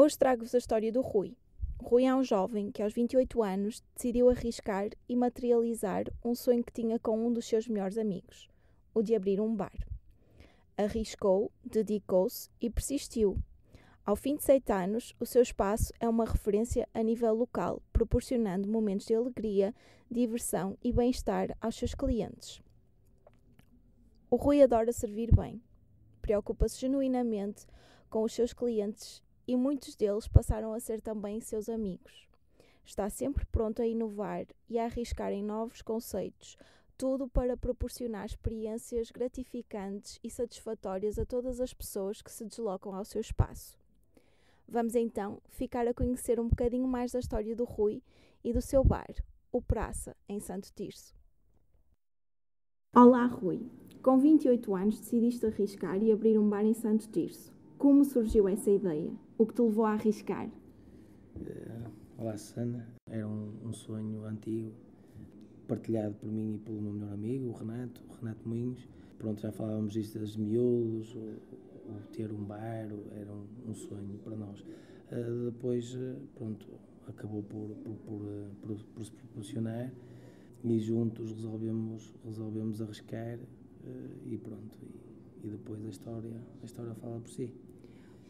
Hoje trago-vos a história do Rui. Rui é um jovem que aos 28 anos decidiu arriscar e materializar um sonho que tinha com um dos seus melhores amigos, o de abrir um bar. Arriscou, dedicou-se e persistiu. Ao fim de sete anos, o seu espaço é uma referência a nível local, proporcionando momentos de alegria, diversão e bem-estar aos seus clientes. O Rui adora servir bem. Preocupa-se genuinamente com os seus clientes e muitos deles passaram a ser também seus amigos. Está sempre pronto a inovar e a arriscar em novos conceitos, tudo para proporcionar experiências gratificantes e satisfatórias a todas as pessoas que se deslocam ao seu espaço. Vamos então ficar a conhecer um bocadinho mais da história do Rui e do seu bar, o Praça, em Santo Tirso. Olá, Rui. Com 28 anos decidiste arriscar e abrir um bar em Santo Tirso. Como surgiu essa ideia? O que te levou a arriscar? Uh, olá, Susana. Era um, um, sonho antigo, partilhado por mim e pelo meu melhor amigo, o Renato, o Renato Moinhos. Pronto, já falávamos disto das miúdos, o, o ter um bar, era um, um sonho para nós. Uh, depois, uh, pronto, acabou por, por, por, por, por se proporcionar e juntos resolvemos, resolvemos arriscar e pronto. E, e, depois a história, a história fala por si.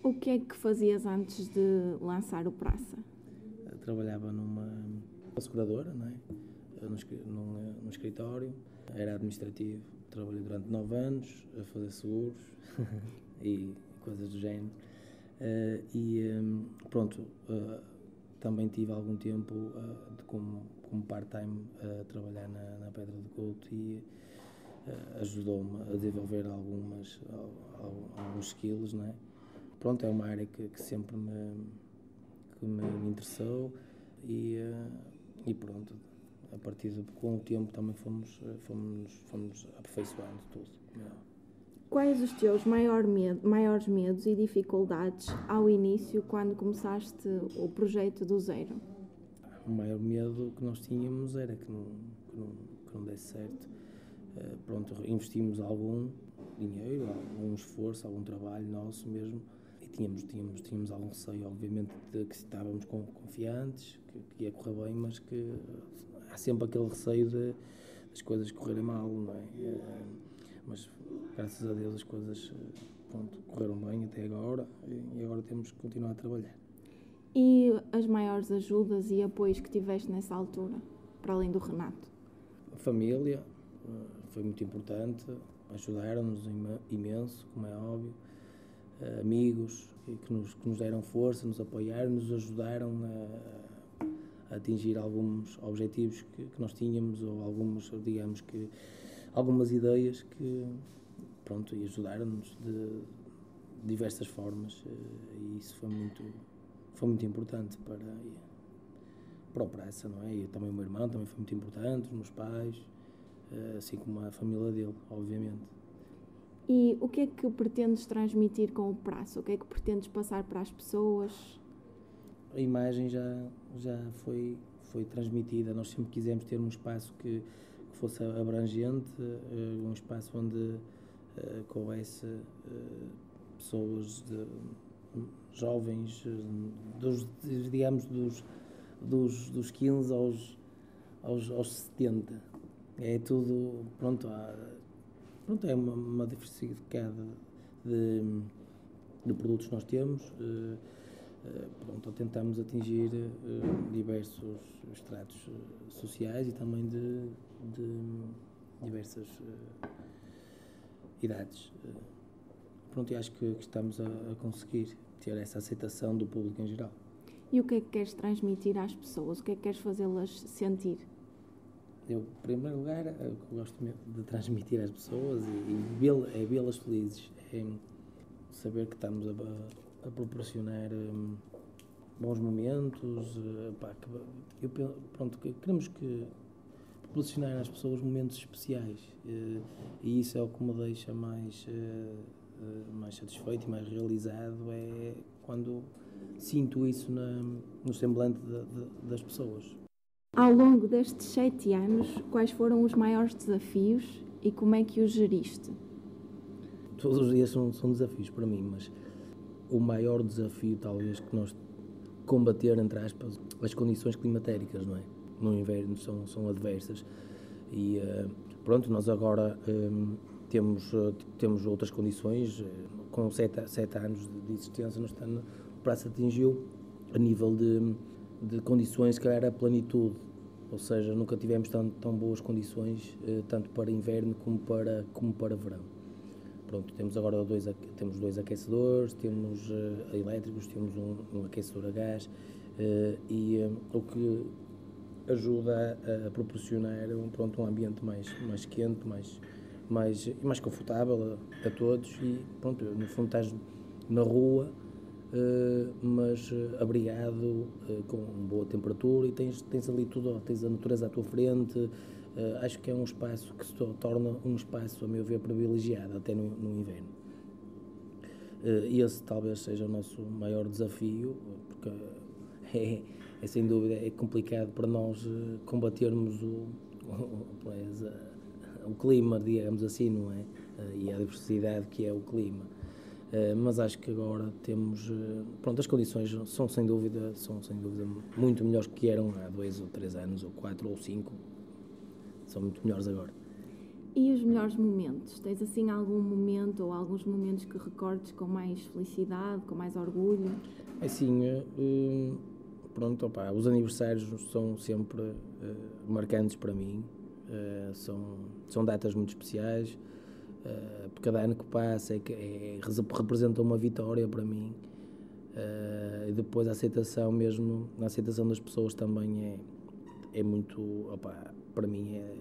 O que é que fazias antes de lançar o Praça? Trabalhava numa seguradora, não é? Num, num escritório, era administrativo. Trabalhei durante nove anos a fazer seguros e coisas do género. Uh, e um, pronto, uh, também tive algum tempo uh, de, como, como part-time a trabalhar na, na Pedra do Couto e ajudou-me a desenvolver algumas, alguns skills, não é? Pronto, é uma área que, que sempre me, que me interessou e, e pronto, a partir de, com o tempo também fomos, fomos, fomos aperfeiçoando tudo. Quais os teus maior medo, maiores medos e dificuldades ao início, quando começaste o projeto do zero? O maior medo que nós tínhamos era que não, que não, que não desse certo eh, pronto, investimos algum dinheiro, algum esforço, algum trabalho nosso mesmo e tínhamos, tínhamos, tínhamos algum receio, obviamente, de que estávamos confiantes, que, que ia correr bem, mas que há sempre aquele receio de as coisas correrem mal, não é? Eh, mas graças a Deus as coisas eh, pronto, correram bem até agora e agora temos que continuar a trabalhar. E as maiores ajudas e apoios que tiveste nessa altura, para além do Renato? A família, foi muito importante, ajudaram-nos imenso, como é óbvio, amigos que nos, que nos deram força, nos apoiaram, nos ajudaram a, a atingir alguns objetivos que, que, nós tínhamos ou algumas, digamos que, algumas ideias que, pronto, e ajudaram-nos de diversas formas uh, e isso foi muito, foi muito importante para, para o Praça, não é? E também o meu irmão também foi muito importante, os meus pais, eh, assim como a família dele, obviamente. E o que é que pretendes transmitir com o prazo? O que é que pretendes passar para as pessoas? A imagem já, já foi, foi transmitida. Nós sempre quisemos ter um espaço que, que fosse abrangente, uh, um espaço onde coubesse uh, pessoas de, jovens, dos, digamos, dos, dos, dos 15 aos, aos, aos 70 é tudo, pronto, há, pronto é uma, uma diversificada de, de produtos que nós temos. Uh, uh, pronto, tentamos atingir uh, diversos estratos sociais e também de, de diversas idades. pronto, e acho que, que estamos a, a conseguir ter essa aceitação do público em geral. E o que é que queres transmitir às pessoas? O que é que queres fazê-las sentir? Eu, em primeiro lugar, é o que gosto de transmitir às pessoas e, e é vê-las felizes, é saber que estamos a, a proporcionar um, bons momentos. Uh, pá, que, eu, pronto, queremos que proporcionar às pessoas momentos especiais uh, e isso é o que me deixa mais, mais satisfeito e mais realizado é quando sinto isso na, no semblante de, de, das pessoas. Ao longo destes sete anos, quais foram os maiores desafios e como é que os geriste? Todos os dias são, são desafios para mim, mas o maior desafio talvez que nós combater, entre aspas, as condições climatéricas, não é? No inverno são, são adversas e uh, pronto, nós agora um, temos, uh, temos outras condições, com sete, sete anos de existência, nós estamos, o prazo atingiu a nível de, de condições que era a plenitude, ou seja, nunca tivemos tão, tão boas condições, tanto para inverno como para, como para verão. Pronto, temos agora dois, temos dois aquecedores, temos uh, elétricos, temos um, um, aquecedor a gás uh, e o que ajuda a, a, proporcionar um, pronto, um ambiente mais, mais quente, mais, mais, mais confortável a, a todos e pronto, no fundo estás na rua, mas abrigado, com boa temperatura e tens, tens ali tudo, tens a natureza à tua frente, acho que é um espaço que se torna um espaço, a meu ver, privilegiado, até no, no inverno. Esse talvez seja o nosso maior desafio, porque é, é sem dúvida é complicado para nós combatermos o, o, o, clima, digamos assim, não é? e a diversidade que é o clima. Mas acho que agora temos, pronto, as condições são sem dúvida, são sem dúvida muito melhores que eram há dois ou três anos, ou quatro ou cinco, são muito melhores agora. E os melhores momentos? Tens assim algum momento ou alguns momentos que recordes com mais felicidade, com mais orgulho? Assim, uh, pronto, opa, os aniversários são sempre marcantes para mim, são, são datas muito especiais, uh, cada ano que passa é, é, representa uma vitória para mim. e depois a aceitação mesmo, a aceitação das pessoas também é, é muito, opa, para mim é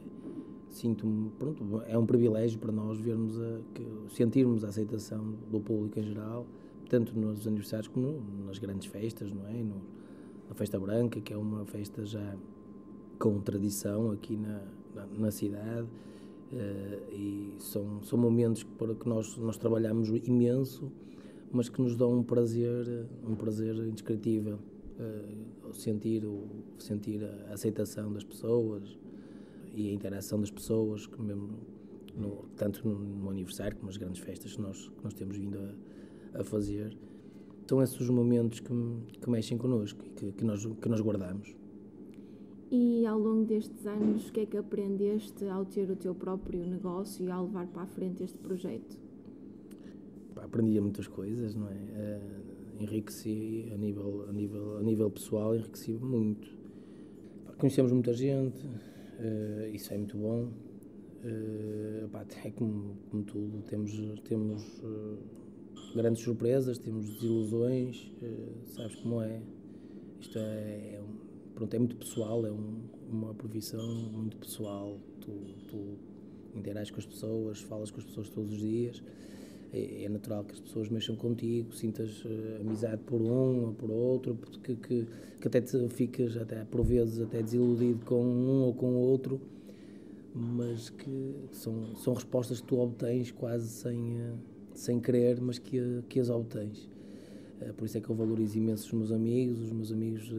sinto-me, pronto, é um privilégio para nós vermos a, que, sentirmos a aceitação do público em geral, tanto nos aniversários como nas grandes festas, não é? No, na Festa Branca, que é uma festa já com tradição aqui na, na, na cidade, uh, e são, são momentos para que nós, nós trabalhamos imenso, mas que nos dão um prazer, um prazer indescritível. Uh, sentir, sentir a aceitação das pessoas, e a interação das pessoas, que mesmo no, tanto no, aniversário como nas grandes festas que nós, que nós temos vindo a, a fazer. São esses os momentos que, que mexem connosco e que, que, nós, que nós guardamos. E ao longo destes anos, o que é que aprendeste ao ter o teu próprio negócio e ao levar para a frente este projeto? Aprendi muitas coisas, não é? Uh, enriqueci a nível, a, nível, a nível pessoal, enriqueci muito. Conhecemos muita gente, Uh, isso é muito bom. Uh, pá, é como, como, tudo, temos, temos uh, grandes surpresas, temos desilusões, sabes como é. Isto é, é, um, pronto, é muito pessoal, é um, uma profissão muito pessoal. Tu, tu interages com as pessoas, falas com as pessoas todos os dias. É, é natural que as pessoas mexam contigo, sintas uh, amizade por um ou por outro, porque que, que até te ficas, até, por vezes, até desiludido com um ou com o outro, mas que são, são respostas que tu obtens quase sem, uh, sem querer, mas que, que as obtens. Uh, por isso é que eu valorizo imenso os meus amigos, os meus amigos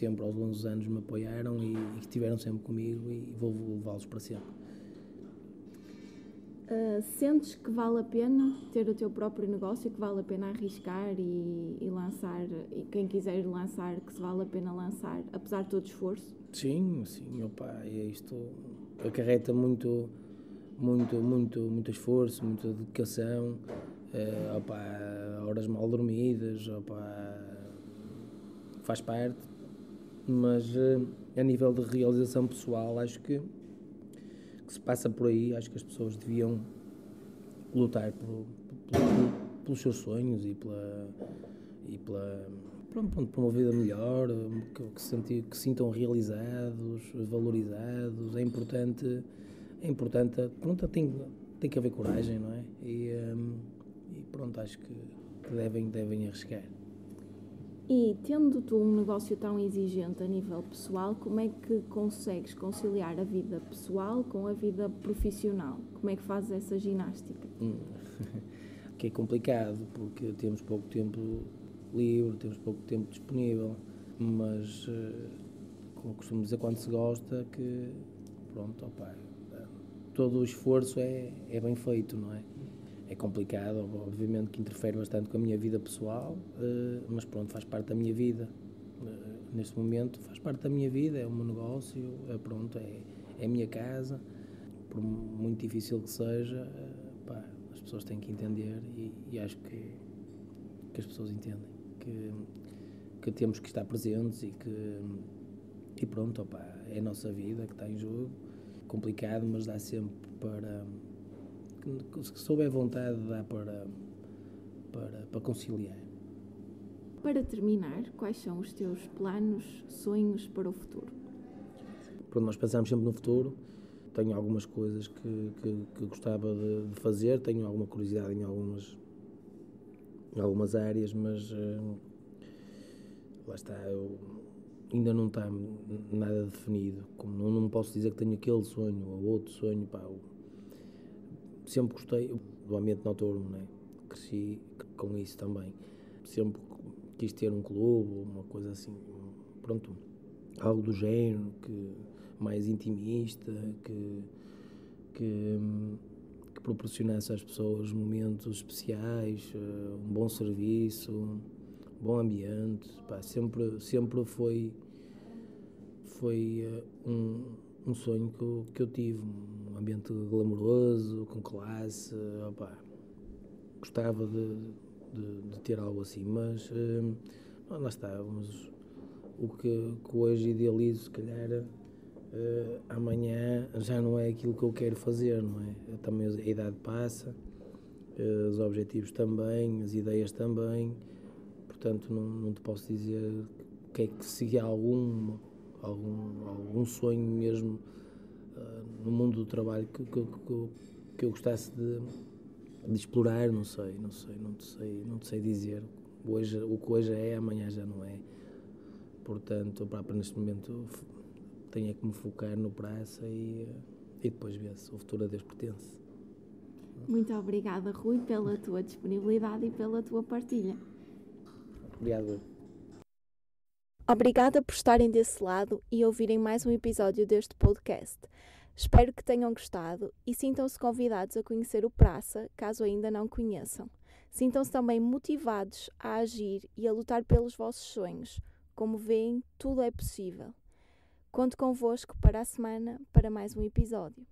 sempre aos longos anos me apoiaram e, e que estiveram sempre comigo e vou levá-los para sempre. Uh, sentes que vale a pena ter o teu próprio negócio, que vale a pena arriscar e, e, lançar, e quem quiser lançar, que se vale a pena lançar, apesar de todo o esforço? Sim, sim, opa, é isto acarreta muito, muito, muito, muito esforço, muita dedicação, uh, opa, horas mal dormidas, opa, faz parte, mas uh, a nível de realização pessoal, acho que que se passa por aí, acho que as pessoas deviam lutar por, pelos seus sonhos e pela, e pela pronto, por uma vida melhor, que, que, que sintam realizados, valorizados. É importante, é importante, pronto, tem, tem que haver coragem, não é? E, um, e pronto, acho que devem, devem arriscar. E tendo tu um negócio tão exigente a nível pessoal, como é que consegues conciliar a vida pessoal com a vida profissional? Como é que fazes essa ginástica? Hum. que é complicado, porque temos pouco tempo livre, temos pouco tempo disponível, mas eh, como costumo dizer quando se gosta que pronto, opa, todo o esforço é, é bem feito, não é? É complicado, obviamente que interfere bastante com a minha vida pessoal, eh, mas pronto, faz parte da minha vida. Eh, neste momento faz parte da minha vida, é o meu negócio, é, pronto, é, é a minha casa. Por muito difícil que seja, eh, pá, as pessoas têm que entender e, e acho que, que as pessoas entendem que, que temos que estar presentes e que e pronto, opa, é a nossa vida que está em jogo. Complicado, mas dá sempre para que, souber vontade dá para, para, para conciliar. Para terminar, quais são os teus planos, sonhos para o futuro? Pronto, nós pensamos sempre no futuro. Tenho algumas coisas que, que, que gostava de, de, fazer, tenho alguma curiosidade em algumas, em algumas áreas, mas uh, lá está, eu, ainda não está nada definido. Como não, não posso dizer que tenho aquele sonho ou outro sonho, pá, sempre gostei do ambiente noturno, né? cresci com isso também. Sempre quis ter um clube, uma coisa assim, pronto, algo do género, que, mais intimista, que, que, que proporcionasse às pessoas momentos especiais, eh, um bom serviço, um bom ambiente. Pá, sempre, sempre foi, foi eh, um, um sonho que eu, que eu tive, ambiente glamouroso, com classe, opa, gostava de, de, de, ter algo assim, mas hum, lá está, mas o que, que, hoje idealizo, se calhar, uh, amanhã já não é aquilo que eu quero fazer, não é? Também a idade passa, uh, os objetivos também, as ideias também, portanto não, não te posso dizer que é que se há algum, algum, algum sonho mesmo uh, no mundo do trabalho que, que, que, que eu gostasse de, de, explorar, não sei, não sei, não te sei, não te sei dizer. Hoje, o que hoje é, amanhã já não é. Portanto, para, neste momento tenho é que me focar no praça e, e depois ver se o futuro a Deus pertence. Muito obrigada, Rui, pela tua disponibilidade e pela tua partilha. Obrigado. Obrigada por estarem desse lado e ouvirem mais um episódio deste podcast. Espero que tenham gostado e sintam-se convidados a conhecer o Praça, caso ainda não conheçam. Sintam-se também motivados a agir e a lutar pelos vossos sonhos. Como veem, tudo é possível. Conto convosco para a semana para mais um episódio.